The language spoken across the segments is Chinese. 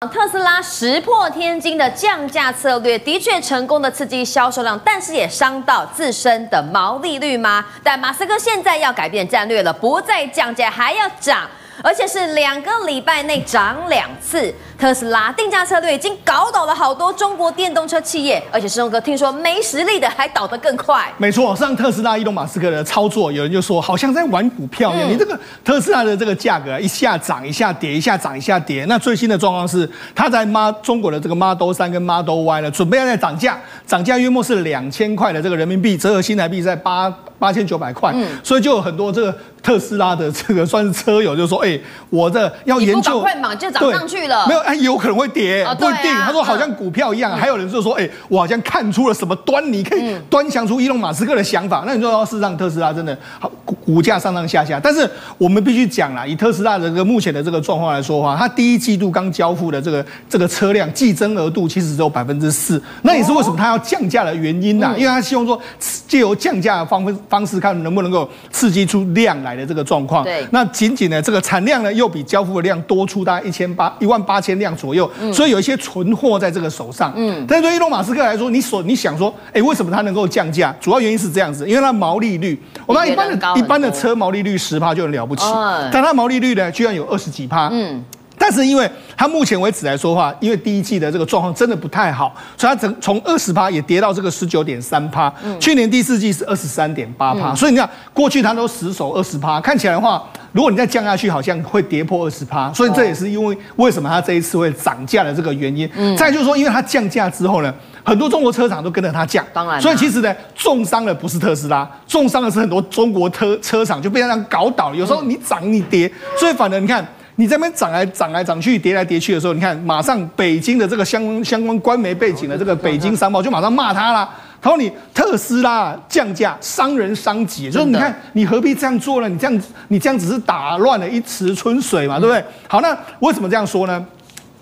特斯拉石破天惊的降价策略的确成功的刺激销售量，但是也伤到自身的毛利率吗？但马斯克现在要改变战略了，不再降价，还要涨。而且是两个礼拜内涨两次，特斯拉定价策略已经搞倒了好多中国电动车企业，而且世聪哥听说没实力的还倒得更快。没错，上特斯拉，伊隆马斯克的操作，有人就说好像在玩股票一样。嗯、你这个特斯拉的这个价格一下涨一下跌，一下涨一下跌。那最新的状况是，他在 m 中国的这个 Model 三跟 Model Y 呢，准备要再涨价，涨价约莫是两千块的这个人民币，折合新台币在八八千九百块。嗯，所以就有很多这个。特斯拉的这个算是车友，就说：“哎、欸，我的要研究，快马就涨上去了。没有，哎，有可能会跌，哦、不一定。啊”他说：“好像股票一样。嗯”还有人就说：“哎、欸，我好像看出了什么端倪，可以端详出伊隆马斯克的想法。嗯”那你说，事实上特斯拉真的好股股价上上下下。但是我们必须讲啦，以特斯拉的这个目前的这个状况来说的话，它第一季度刚交付的这个这个车辆季增额度其实只有百分之四。那也是为什么它要降价的原因呐？因为它希望说借由降价的方方式，看能不能够刺激出量来的这个状况。那仅仅呢，这个产量呢又比交付的量多出大概一千八一万八千辆左右，嗯、所以有一些存货在这个手上。嗯，但是对伊隆马斯克来说，你所你想说，哎，为什么他能够降价？主要原因是这样子，因为它毛利率，我们一般的一般的车毛利率十趴就很了不起，哦、但它毛利率呢居然有二十几趴。嗯。但是因为它目前为止来说的话，因为第一季的这个状况真的不太好，所以它整从二十趴也跌到这个十九点三趴。嗯、去年第四季是二十三点八趴，嗯、所以你看过去它都死守二十趴，看起来的话，如果你再降下去，好像会跌破二十趴。所以这也是因为为什么它这一次会涨价的这个原因。嗯、再就是说，因为它降价之后呢，很多中国车厂都跟着它降，当然，所以其实呢，重伤的不是特斯拉，重伤的是很多中国车车厂就被这样搞倒。有时候你涨你跌，所以反正你看。你这边涨来涨来涨去，跌来跌去的时候，你看，马上北京的这个相相关官媒背景的这个《北京商报》就马上骂他了。他说：“你特斯拉降价伤人伤己，就是你看你何必这样做呢？你这样你这样只是打乱了一池春水嘛，对不对？好，那为什么这样说呢？”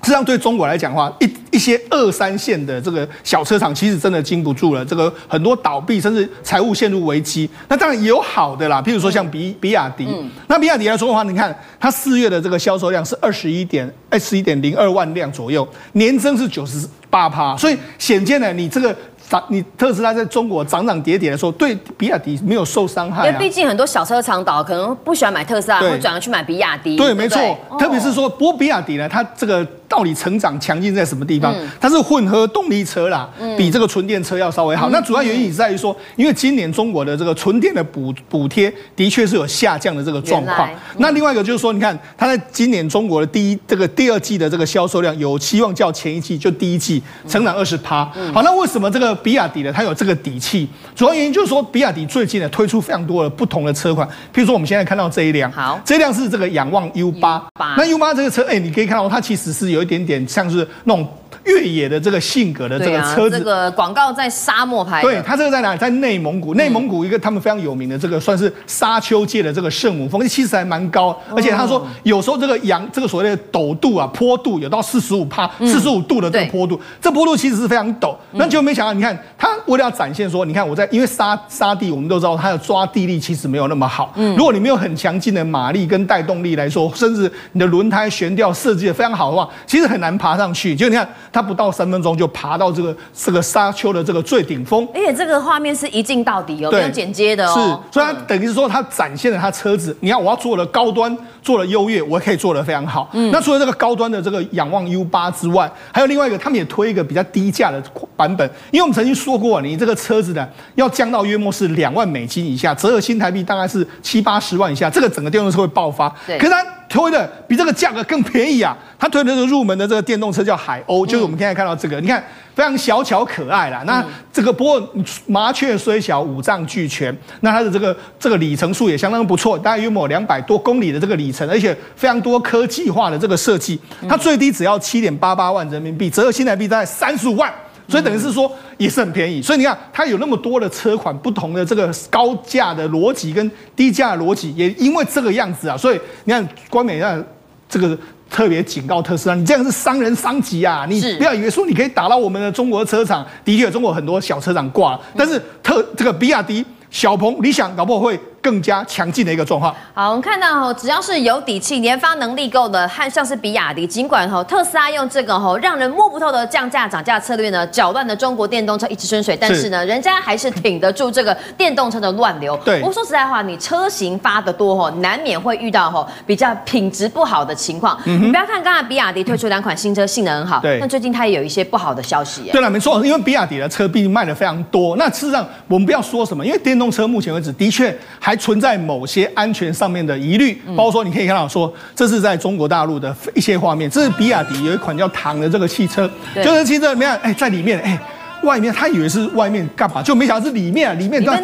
实际上，对中国来讲的话，一一些二三线的这个小车厂，其实真的经不住了。这个很多倒闭，甚至财务陷入危机。那当然也有好的啦，譬如说像比比亚迪。嗯、那比亚迪来说的话，你看它四月的这个销售量是二十一点二十一点零二万辆左右，年增是九十八趴。所以显见呢，你这个。涨你特斯拉在中国涨涨跌跌的时候，对比亚迪没有受伤害、啊，因为毕竟很多小车厂倒，可能不喜欢买特斯拉，会转而去买比亚迪。对，没错。特别是说，不过比亚迪呢，它这个到底成长强劲在什么地方？它是混合动力车啦，比这个纯电车要稍微好。那主要原因也在于说，因为今年中国的这个纯电的补补贴的确是有下降的这个状况。那另外一个就是说，你看它在今年中国的第一这个第二季的这个销售量有期望较前一季就第一季成长二十趴。好，那为什么这个？比亚迪呢，它有这个底气，主要原因就是说，比亚迪最近呢推出非常多的不同的车款，譬如说我们现在看到这一辆，好，这一辆是这个仰望 U 八，那 U 八这个车，哎，你可以看到它其实是有一点点像是那种。越野的这个性格的这个车子，啊、这个广告在沙漠拍的。对，它这个在哪里？在内蒙古。内蒙古一个他们非常有名的这个算是沙丘界的这个圣母峰，其实还蛮高。而且他说有时候这个羊这个所谓的陡度啊，坡度有到四十五帕、四十五度的这个坡度，嗯、这坡度其实是非常陡。那就没想到，你看他为了要展现说，你看我在因为沙沙地，我们都知道它的抓地力其实没有那么好。嗯，如果你没有很强劲的马力跟带动力来说，甚至你的轮胎悬吊设计的非常好的话，其实很难爬上去。就你看它不到三分钟。就爬到这个这个沙丘的这个最顶峰，而且这个画面是一镜到底有，没有剪接的哦。是，所以它等于是说，它展现了它车子。你看，我要做的高端，做的优越，我可以做的非常好。嗯，那除了这个高端的这个仰望 U 八之外，还有另外一个，他们也推一个比较低价的版本。因为我们曾经说过，你这个车子呢，要降到约莫是两万美金以下，折合新台币大概是七八十万以下，这个整个电动车会爆发。对，可是它。推的比这个价格更便宜啊！他推的这个入门的这个电动车叫海鸥，就是我们现在看到这个，你看非常小巧可爱啦。那这个不过麻雀虽小，五脏俱全。那它的这个这个里程数也相当不错，大概约莫两百多公里的这个里程，而且非常多科技化的这个设计。它最低只要七点八八万人民币，折合新台币大概三十五万。所以等于是说也是很便宜，所以你看它有那么多的车款，不同的这个高价的逻辑跟低价的逻辑，也因为这个样子啊，所以你看官美让这个特别警告特斯拉，你这样是伤人伤己啊！你不要以为说你可以打到我们的中国车厂，的确中国很多小车厂挂了，但是特这个比亚迪、小鹏、理想搞不好会更加强劲的一个状况。好，我们看到只要是有底气、研发能力够的，和像是比亚迪，尽管哈特斯拉用这个哈让人摸不透的降价涨价策略呢，搅乱了中国电动车一池春水，但是呢，人家还是挺得住这个电动车的乱流。对，不过说实在话，你车型发的多哈，难免会遇到哈比较品质不好的情况。嗯、你不要看刚才比亚迪推出两款新车，性能很好，对，但最近它也有一些不好的消息。对了，没错，因为比亚迪的车毕竟卖的非常多。那事实上，我们不要说什么，因为电动车目前为止的确还存在某些安全上面的疑虑，包括说你可以看到说，这是在中国大陆的一些画面，这是比亚迪有一款叫唐的这个汽车，就是汽车怎么样？哎，在里面哎。外面他以为是外面干嘛，就没想到是里面，里面在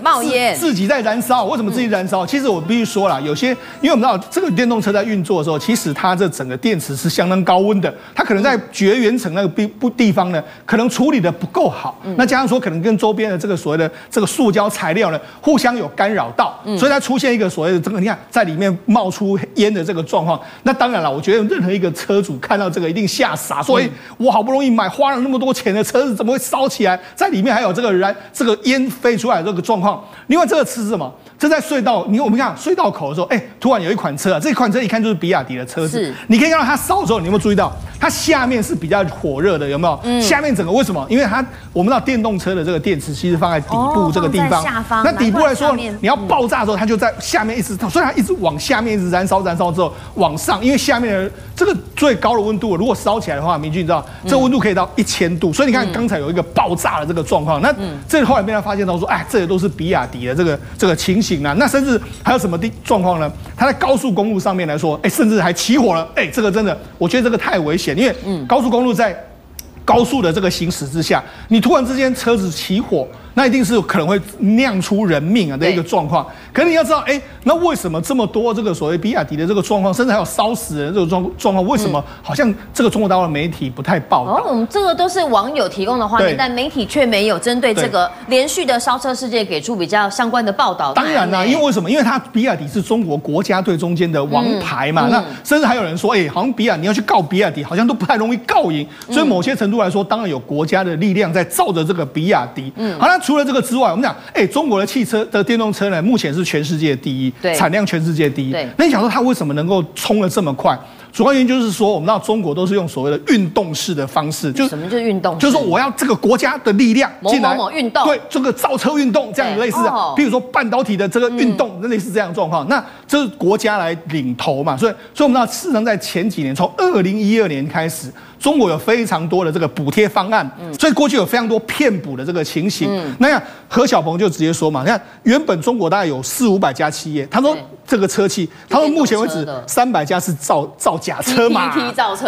冒烟，自己在燃烧。为什么自己燃烧？其实我必须说了，有些因为我们知道这个电动车在运作的时候，其实它这整个电池是相当高温的，它可能在绝缘层那个地不地方呢，可能处理的不够好。那加上说可能跟周边的这个所谓的这个塑胶材料呢，互相有干扰到，所以它出现一个所谓的这个你看在里面冒出烟的这个状况。那当然了，我觉得任何一个车主看到这个一定吓傻，所以我好不容易买花了那么多钱的车子，怎么会？烧起来，在里面还有这个燃，这个烟飞出来的这个状况。另外，这个车是什么？这在隧道，你我们看隧道口的时候，哎，突然有一款车啊，这款车一看就是比亚迪的车子。是，你可以看到它烧的时候，你有没有注意到它下面是比较火热的？有没有？嗯。下面整个为什么？因为它我们知道电动车的这个电池其实放在底部这个地方。下方。那底部来说，你要爆炸的时候，它就在下面一直，所以它一直往下面一直燃烧，燃烧之后往上，因为下面的这个最高的温度，如果烧起来的话，明君你知道，这个温度可以到一千度。所以你看刚才有一个爆炸的这个状况，那这后来被他发现到说，哎，这些都是比亚迪的这个这个情形啊。那甚至还有什么的状况呢？它在高速公路上面来说，哎，甚至还起火了。哎，这个真的，我觉得这个太危险，因为高速公路在高速的这个行驶之下，你突然之间车子起火。那一定是可能会酿出人命啊的一个状况。可是你要知道，哎，那为什么这么多这个所谓比亚迪的这个状况，甚至还有烧死人这种状状况？为什么好像这个中国大陆的媒体不太报道？哦，我们这个都是网友提供的画面，但媒体却没有针对这个连续的烧车事件给出比较相关的报道。当然啦、啊，因为为什么？因为它比亚迪是中国国家队中间的王牌嘛。嗯、那甚至还有人说，哎，好像比亚迪你要去告比亚迪，好像都不太容易告赢。所以某些程度来说，当然有国家的力量在罩着这个比亚迪。嗯，好，那除了这个之外，我们。讲，哎，中国的汽车的电动车呢，目前是全世界第一，对，产量全世界第一。对，那你想说它为什么能够冲得这么快？主要原因就是说，我们知道中国都是用所谓的运动式的方式，就什么是运动？就是说我要这个国家的力量进来，某某某运动，对，这个造车运动这样类似的，比如说半导体的这个运动，类似这样的状况。那这是国家来领头嘛？所以，所以我们知道，事实上在前几年，从二零一二年开始。中国有非常多的这个补贴方案，所以过去有非常多骗补的这个情形。那样何小鹏就直接说嘛，你看原本中国大概有四五百家企业，他说这个车企，他们目前为止三百家是造造假车嘛，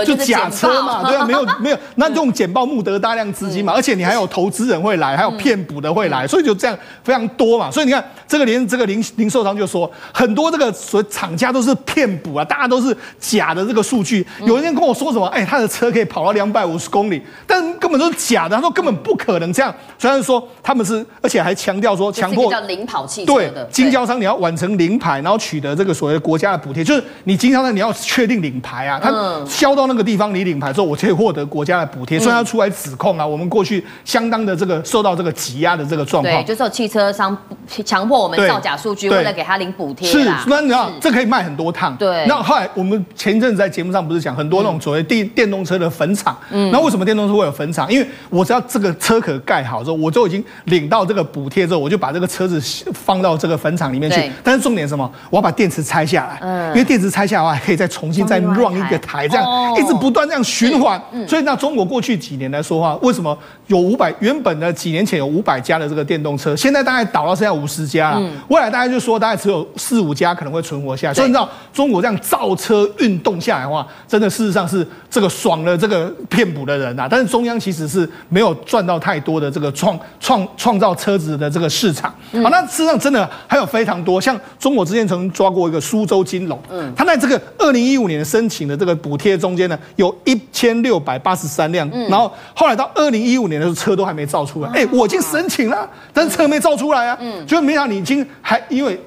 就假车嘛，对啊，没有没有，那用简报募得大量资金嘛，而且你还有投资人会来，还有骗补的会来，所以就这样非常多嘛。所以你看这个连这个零零售商就说很多这个所谓厂家都是骗补啊，大家都是假的这个数据。有人跟我说什么，哎，他的车可以。跑到两百五十公里，但根本都是假的。他说根本不可能这样。虽然说他们是，而且还强调说强迫叫领跑汽车的经销商，你要完成领牌，然后取得这个所谓国家的补贴，就是你经销商你要确定领牌啊。他销到那个地方，你领牌之后，我可以获得国家的补贴。所以他出来指控啊，我们过去相当的这个受到这个挤压的这个状况。对，就是有汽车商强迫我们造假数据，为了给他领补贴。是，那你知道这可以卖很多趟。对。那后来我们前一阵子在节目上不是讲很多那种所谓电电动车的坟场，嗯，那为什么电动车会有坟场？因为我只要这个车壳盖好之后，我就已经领到这个补贴之后，我就把这个车子放到这个坟场里面去。但是重点什么？我要把电池拆下来，嗯，因为电池拆下来的话，可以再重新再 run 一个台，这样一直不断这样循环。所以那中国过去几年来说话，为什么有五百？原本的几年前有五百家的这个电动车，现在大概倒到剩下五十家了。未来大概就说大概只有四五家可能会存活下来。所以你知道中国这样造车运动下来的话，真的事实上是这个爽了这个骗补的人啊，但是中央其实是没有赚到太多的这个创创创造车子的这个市场。好，那事实上真的还有非常多，像中国之前曾抓过一个苏州金龙，嗯，他在这个二零一五年申请的这个补贴中间呢，有一千六百八十三辆，然后后来到二零一五年的时候，车都还没造出来，哎，我已经申请了，但是车没造出来啊，嗯，就没想到你已经还因为。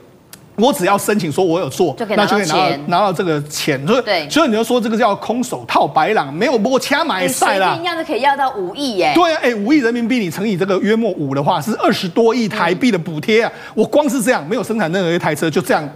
我只要申请说我有做，就可以拿到钱，那就可以拿到拿到这个钱。所以，所以你就说这个叫空手套白狼，没有摸掐买赛啦。随便要就可以要到五亿耶。对啊，哎，五亿人民币你乘以这个约莫五的话，是二十多亿台币的补贴啊！嗯、我光是这样没有生产任何一台车，就这样。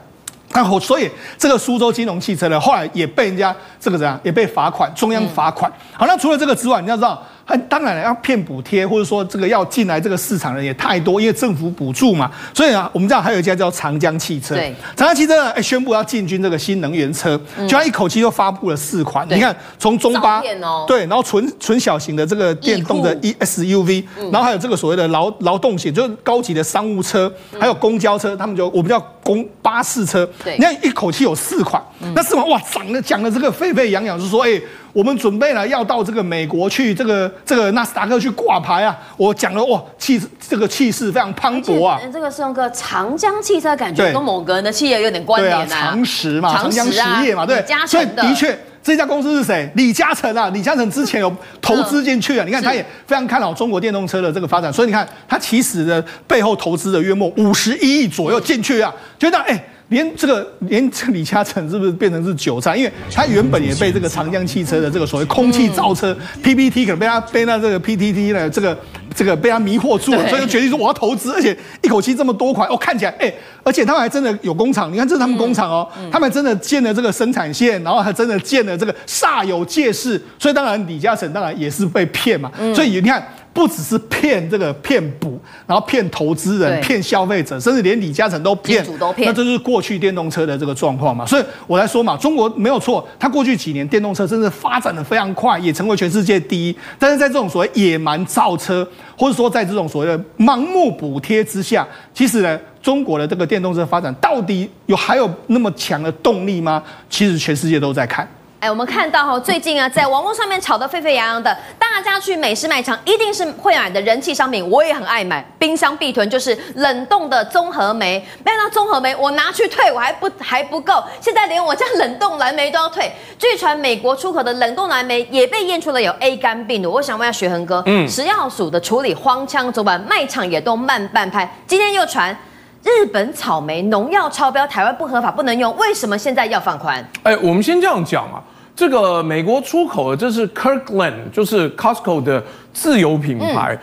然后，所以这个苏州金融汽车呢，后来也被人家这个怎样，也被罚款，中央罚款。好，那除了这个之外，你要知道。当然了，要骗补贴，或者说这个要进来这个市场的人也太多，因为政府补助嘛。所以啊，我们知道还有一家叫长江汽车，对，长江汽车哎宣布要进军这个新能源车，就他一口气就发布了四款。你看，从中巴，对，然后纯纯小型的这个电动的 E SUV，然后还有这个所谓的劳劳动型，就是高级的商务车，还有公交车，他们就我们叫公巴士车。你看一口气有四款，那四款哇，涨的讲的这个沸沸扬扬，就是说哎。我们准备了要到这个美国去，这个这个纳斯达克去挂牌啊！我讲了哇，气这个气势非常磅礴啊！这个是用个长江汽车，感觉跟某个人的企业有点关联啊。长实嘛，长江实业嘛，对。所以的确，这家公司是谁？李嘉诚啊！李嘉诚之前有投资进去啊！你看，他也非常看好中国电动车的这个发展，所以你看，他其实的背后投资的约莫五十一亿左右进去啊，觉得哎。连这个连这个李嘉诚是不是变成是韭菜？因为他原本也被这个长江汽车的这个所谓空气造车 PPT 可能被他被那这个 PTT 的这个这个被他迷惑住了，所以就决定说我要投资，而且一口气这么多款，哦，看起来哎，而且他们还真的有工厂，你看这是他们工厂哦，他们真的建了这个生产线，然后还真的建了这个煞有介事，所以当然李嘉诚当然也是被骗嘛，所以你看。不只是骗这个骗补，然后骗投资人、骗消费者，甚至连李嘉诚都骗，那这就是过去电动车的这个状况嘛。所以我来说嘛，中国没有错，它过去几年电动车真的发展的非常快，也成为全世界第一。但是在这种所谓野蛮造车，或者说在这种所谓的盲目补贴之下，其实呢，中国的这个电动车发展到底有还有那么强的动力吗？其实全世界都在看。哎，我们看到哈，最近啊，在网络上面炒得沸沸扬扬的，大家去美式卖场一定是会买的人气商品，我也很爱买，冰箱必囤，就是冷冻的综合莓。没想到综合莓我拿去退，我还不还不够，现在连我家冷冻蓝莓都要退。据传美国出口的冷冻蓝莓也被验出了有 A 肝病毒。我想问一下学恒哥，嗯，食药署的处理荒腔走板，卖场也都慢半拍。今天又传日本草莓农药超标，台湾不合法不能用，为什么现在要放宽？哎，我们先这样讲啊。这个美国出口的，这是 Kirkland，就是 Costco 的自有品牌。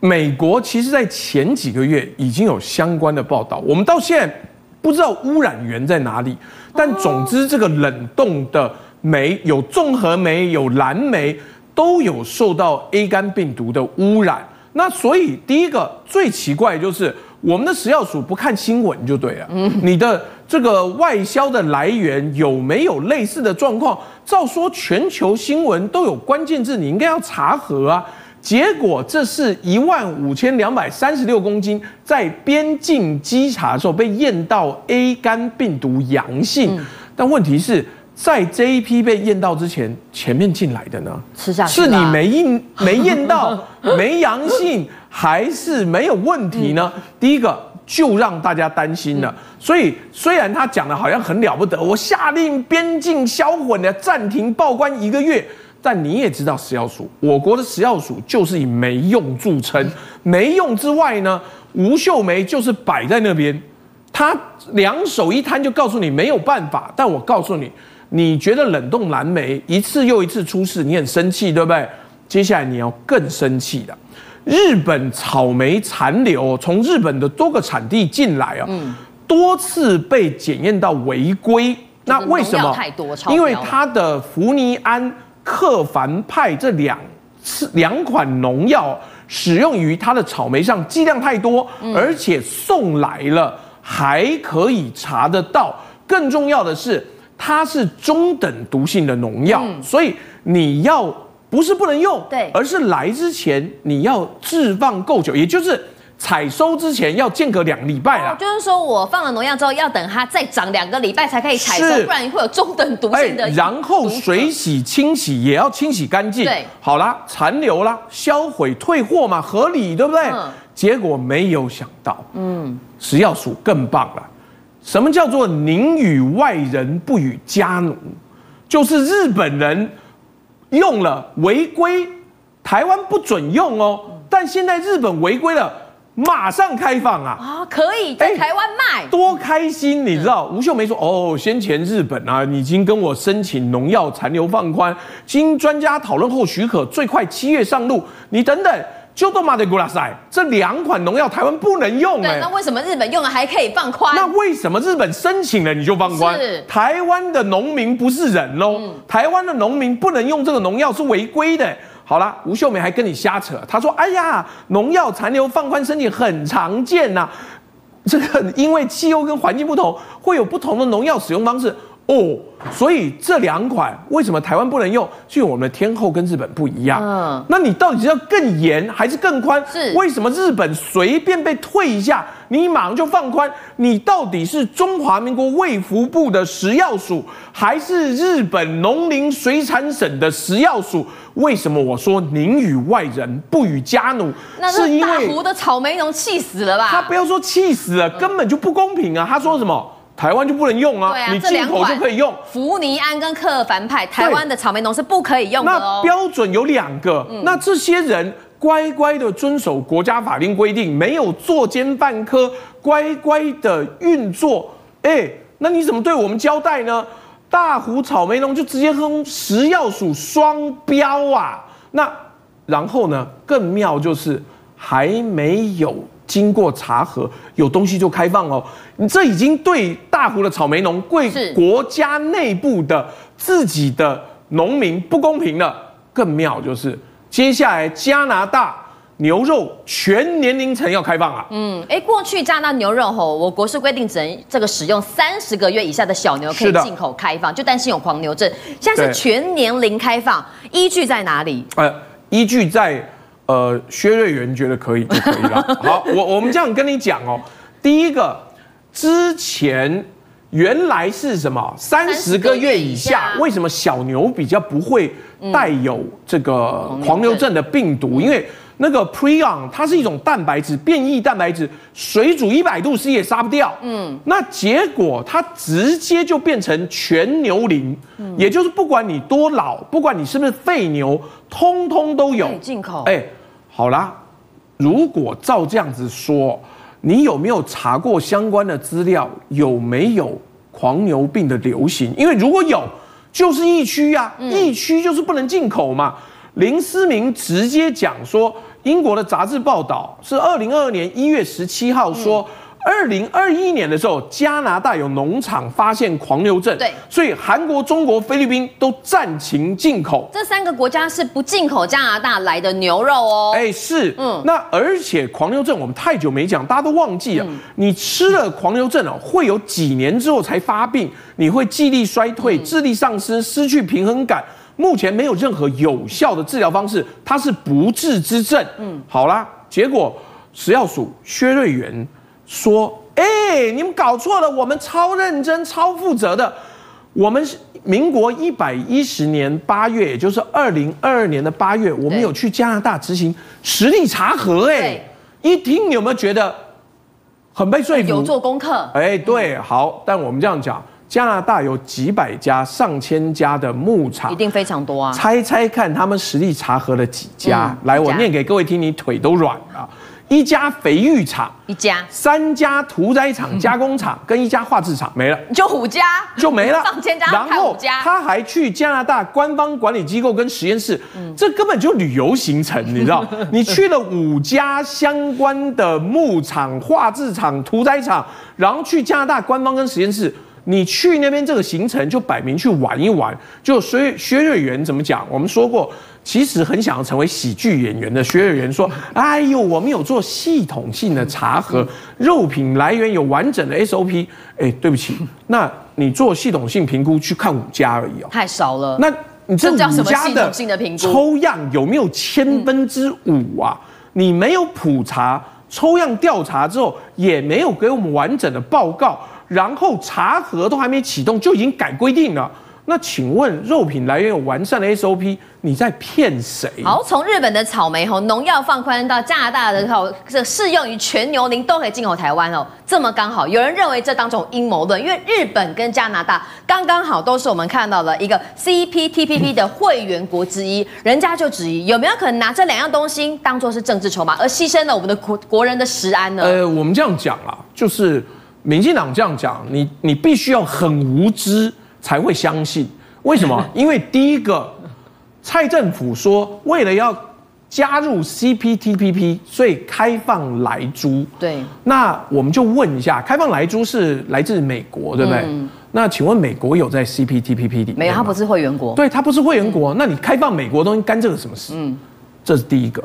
美国其实，在前几个月已经有相关的报道，我们到现在不知道污染源在哪里。但总之，这个冷冻的煤有综合煤、有蓝莓，都有受到 A 肝病毒的污染。那所以，第一个最奇怪的就是。我们的食药署不看新闻就对了。嗯，你的这个外销的来源有没有类似的状况？照说全球新闻都有关键字，你应该要查核啊。结果这是一万五千两百三十六公斤，在边境稽查的时候被验到 A 肝病毒阳性。但问题是在这一批被验到之前，前面进来的呢？吃下去是你没验 没验到没阳性。还是没有问题呢？第一个就让大家担心了。所以虽然他讲的好像很了不得，我下令边境销毁的暂停报关一个月，但你也知道食药署，我国的食药署就是以没用著称。没用之外呢，吴秀梅就是摆在那边，他两手一摊就告诉你没有办法。但我告诉你，你觉得冷冻蓝莓一次又一次出事，你很生气，对不对？接下来你要更生气的。日本草莓残留从日本的多个产地进来啊，多次被检验到违规。那为什么？因为它的福尼安、克凡派这两次两款农药使用于它的草莓上剂量太多，而且送来了还可以查得到。更重要的是，它是中等毒性的农药，所以你要。不是不能用，对，而是来之前你要置放够久，也就是采收之前要间隔两礼拜啦。就是说我放了农药之后，要等它再长两个礼拜才可以采收，不然会有中等毒性的。欸，然后水洗清洗也要清洗干净。对，好啦，残留啦，销毁退货嘛，合理对不对？嗯。结果没有想到，嗯，食药署更棒了。什么叫做宁与外人不与家奴？就是日本人。用了违规，台湾不准用哦。但现在日本违规了，马上开放啊！啊，可以在台湾卖，多开心！你知道，吴秀梅说：“哦，先前日本啊，已经跟我申请农药残留放宽，经专家讨论后许可，最快七月上路。你等等。”就都马德古拉塞，这两款农药台湾不能用哎、欸，那为什么日本用了还可以放宽？那为什么日本申请了你就放宽？是台湾的农民不是人喽？嗯、台湾的农民不能用这个农药是违规的、欸。好了，吴秀梅还跟你瞎扯，她说：“哎呀，农药残留放宽申请很常见呐、啊，这个因为气候跟环境不同，会有不同的农药使用方式。”哦，所以这两款为什么台湾不能用？就我们的天后跟日本不一样。嗯，那你到底是要更严还是更宽？是为什么日本随便被退一下，你马上就放宽？你到底是中华民国卫福部的食药署，还是日本农林水产省的食药署？为什么我说宁与外人不与家奴？那是大湖的草莓农气死了吧？他不要说气死了，根本就不公平啊！他说什么？台湾就不能用啊？啊你进口就可以用。福尼安跟克尔凡派，台湾的草莓农是不可以用的哦。那标准有两个，嗯、那这些人乖乖的遵守国家法令规定，没有作奸犯科，乖乖的运作。哎，那你怎么对我们交代呢？大湖草莓农就直接哼食药署双标啊！那然后呢？更妙就是还没有。经过查核，有东西就开放哦。你这已经对大湖的草莓农、贵国家内部的自己的农民不公平了。更妙就是，接下来加拿大牛肉全年龄层要开放了。嗯，哎，过去加拿大牛肉吼，我国是规定只能这个使用三十个月以下的小牛可以进口开放，就担心有狂牛症。现在是全年龄开放，依据在哪里？呃，依据在。呃，薛瑞元觉得可以就可以了。好，我我们这样跟你讲哦。第一个，之前原来是什么三十个月以下，为什么小牛比较不会带有这个狂牛症的病毒？因为那个 Prion 它是一种蛋白质变异蛋白质，水煮一百度 C 也杀不掉。嗯，那结果它直接就变成全牛龄，也就是不管你多老，不管你是不是废牛，通通都有进口。哎。好啦，如果照这样子说，你有没有查过相关的资料？有没有狂牛病的流行？因为如果有，就是疫区呀，疫区就是不能进口嘛。林思明直接讲说，英国的杂志报道是二零二二年一月十七号说。二零二一年的时候，加拿大有农场发现狂牛症，对，所以韩国、中国、菲律宾都暂停进口。这三个国家是不进口加拿大来的牛肉哦。哎，是，嗯，那而且狂牛症我们太久没讲，大家都忘记了。嗯、你吃了狂牛症哦，会有几年之后才发病，你会记忆力衰退、智力丧失、失去平衡感。目前没有任何有效的治疗方式，它是不治之症。嗯，好啦，结果食药署薛瑞元。说，哎、欸，你们搞错了，我们超认真、超负责的。我们是民国一百一十年八月，也就是二零二二年的八月，我们有去加拿大执行实地查核。哎，一听你有没有觉得很被说服？有做功课。哎，对，好。但我们这样讲，加拿大有几百家、上千家的牧场，一定非常多啊。猜猜看，他们实地查核了几家？嗯、来，我念给各位听，你腿都软了。一家肥育场，一家。三家屠宰场加工厂，跟一家画质厂没了，就五家。就没了，上千家，然后他还去加拿大官方管理机构跟实验室，这根本就旅游行程，你知道？你去了五家相关的牧场、画质厂、屠宰场，然后去加拿大官方跟实验室。你去那边这个行程就摆明去玩一玩，就薛薛瑞元怎么讲？我们说过，其实很想要成为喜剧演员的薛瑞元说：“哎呦，我们有做系统性的查核，肉品来源有完整的 SOP。”哎，对不起，那你做系统性评估去看五家而已哦，太少了。那你这五家的抽样有没有千分之五啊？你没有普查，抽样调查之后也没有给我们完整的报告。然后查核都还没启动，就已经改规定了。那请问肉品来源有完善的 SOP，你在骗谁？好，从日本的草莓吼农药放宽到加拿大的吼这适用于全牛龄都可以进口台湾哦，这么刚好，有人认为这当中阴谋论，因为日本跟加拿大刚刚好都是我们看到了一个 CPTPP 的会员国之一，人家就质疑有没有可能拿这两样东西当做是政治筹码，而牺牲了我们的国国人的食安呢？呃，我们这样讲啊，就是民进党这样讲，你你必须要很无知。才会相信，为什么？因为第一个，蔡政府说为了要加入 CPTPP，所以开放莱猪。对，那我们就问一下，开放莱猪是来自美国，对不对？嗯、那请问美国有在 CPTPP 里面？没有，它不是会员国。对，它不是会员国。嗯、那你开放美国的东西干这个什么事？嗯，这是第一个。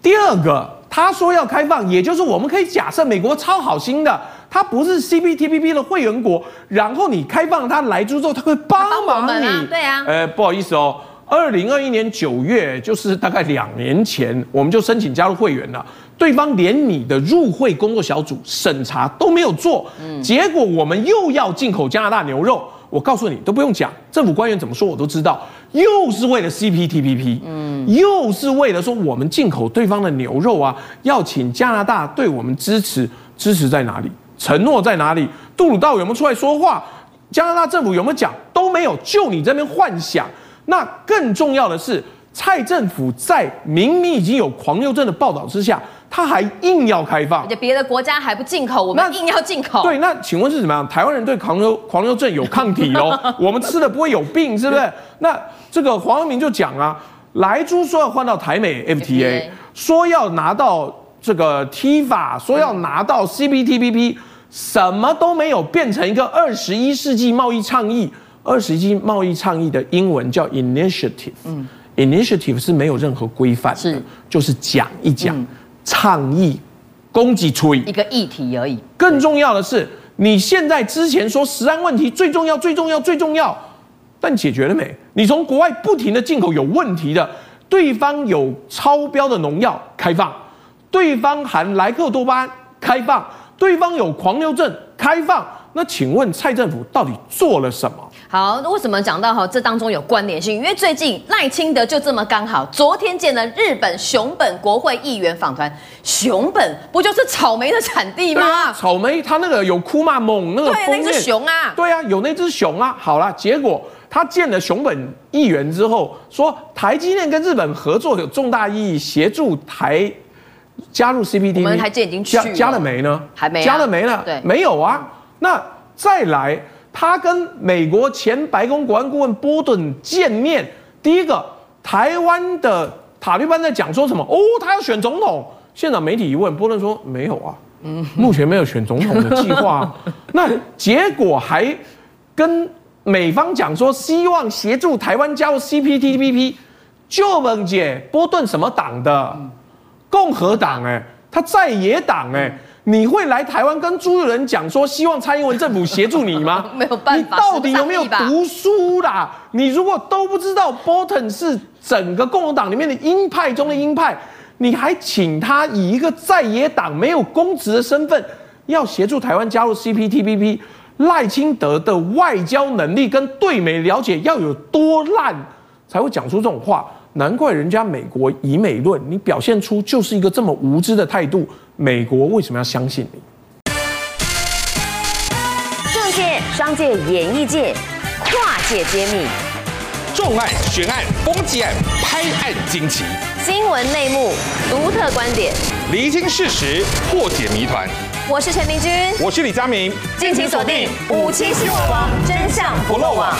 第二个，他说要开放，也就是我们可以假设美国超好心的。他不是 CPTPP 的会员国，然后你开放它莱猪之后，他会帮忙你。啊对啊。呃，不好意思哦，二零二一年九月，就是大概两年前，我们就申请加入会员了。对方连你的入会工作小组审查都没有做，嗯，结果我们又要进口加拿大牛肉。我告诉你，都不用讲，政府官员怎么说我都知道，又是为了 CPTPP，嗯，又是为了说我们进口对方的牛肉啊，要请加拿大对我们支持，支持在哪里？承诺在哪里？杜鲁道有没有出来说话？加拿大政府有没有讲？都没有，就你这边幻想。那更重要的是，蔡政府在明明已经有狂牛症的报道之下，他还硬要开放，而且别的国家还不进口，我们硬要进口。对，那请问是怎么样？台湾人对狂牛狂牛症有抗体哦，我们吃了不会有病，是不是？那这个黄阳明就讲啊，莱猪说要换到台美 FTA，说要拿到。这个 TIFA 说要拿到 CPTPP，什么都没有，变成一个二十一世纪贸易倡议。二十一世纪贸易倡议的英文叫 initiative，嗯，initiative 是没有任何规范的，是就是讲一讲，嗯、倡议，攻击吹一个议题而已。更重要的是，你现在之前说食安问题最重要，最重要，最重要，但解决了没？你从国外不停的进口有问题的，对方有超标的农药开放。对方含莱克多巴胺开放，对方有狂牛症开放，那请问蔡政府到底做了什么？好，为什么讲到哈这当中有关联性？因为最近赖清德就这么刚好，昨天见了日本熊本国会议员访团。熊本不就是草莓的产地吗？啊、草莓它那个有库玛蒙那个对，那只熊啊，对啊，有那只熊啊。好了，结果他见了熊本议员之后，说台积电跟日本合作有重大意义，协助台。加入 CPTPP，我们台积电已经去了加加了没呢？还没、啊、加了没呢？对，没有啊。那再来，他跟美国前白宫国安顾问波顿见面，第一个，台湾的塔利班在讲说什么？哦，他要选总统。现场媒体一问，波顿说没有啊，嗯，目前没有选总统的计划。那结果还跟美方讲说，希望协助台湾加入 CPTPP。就问姐，波顿什么党的？共和党哎，他在野党哎，你会来台湾跟朱立伦讲说希望蔡英文政府协助你吗？没有办法，你到底有没有读书啦？你如果都不知道 Bolton 是整个共和党里面的鹰派中的鹰派，你还请他以一个在野党没有公职的身份，要协助台湾加入 CPTPP，赖清德的外交能力跟对美了解要有多烂，才会讲出这种话？难怪人家美国以美论，你表现出就是一个这么无知的态度，美国为什么要相信你？政界、商界、演艺界，跨界揭秘，重案、悬案、攻击案、拍案惊奇，新闻内幕、独特观点，厘清事实，破解谜团。我是陈明君，我是李佳明，敬请锁定五七新闻网，真相不漏网。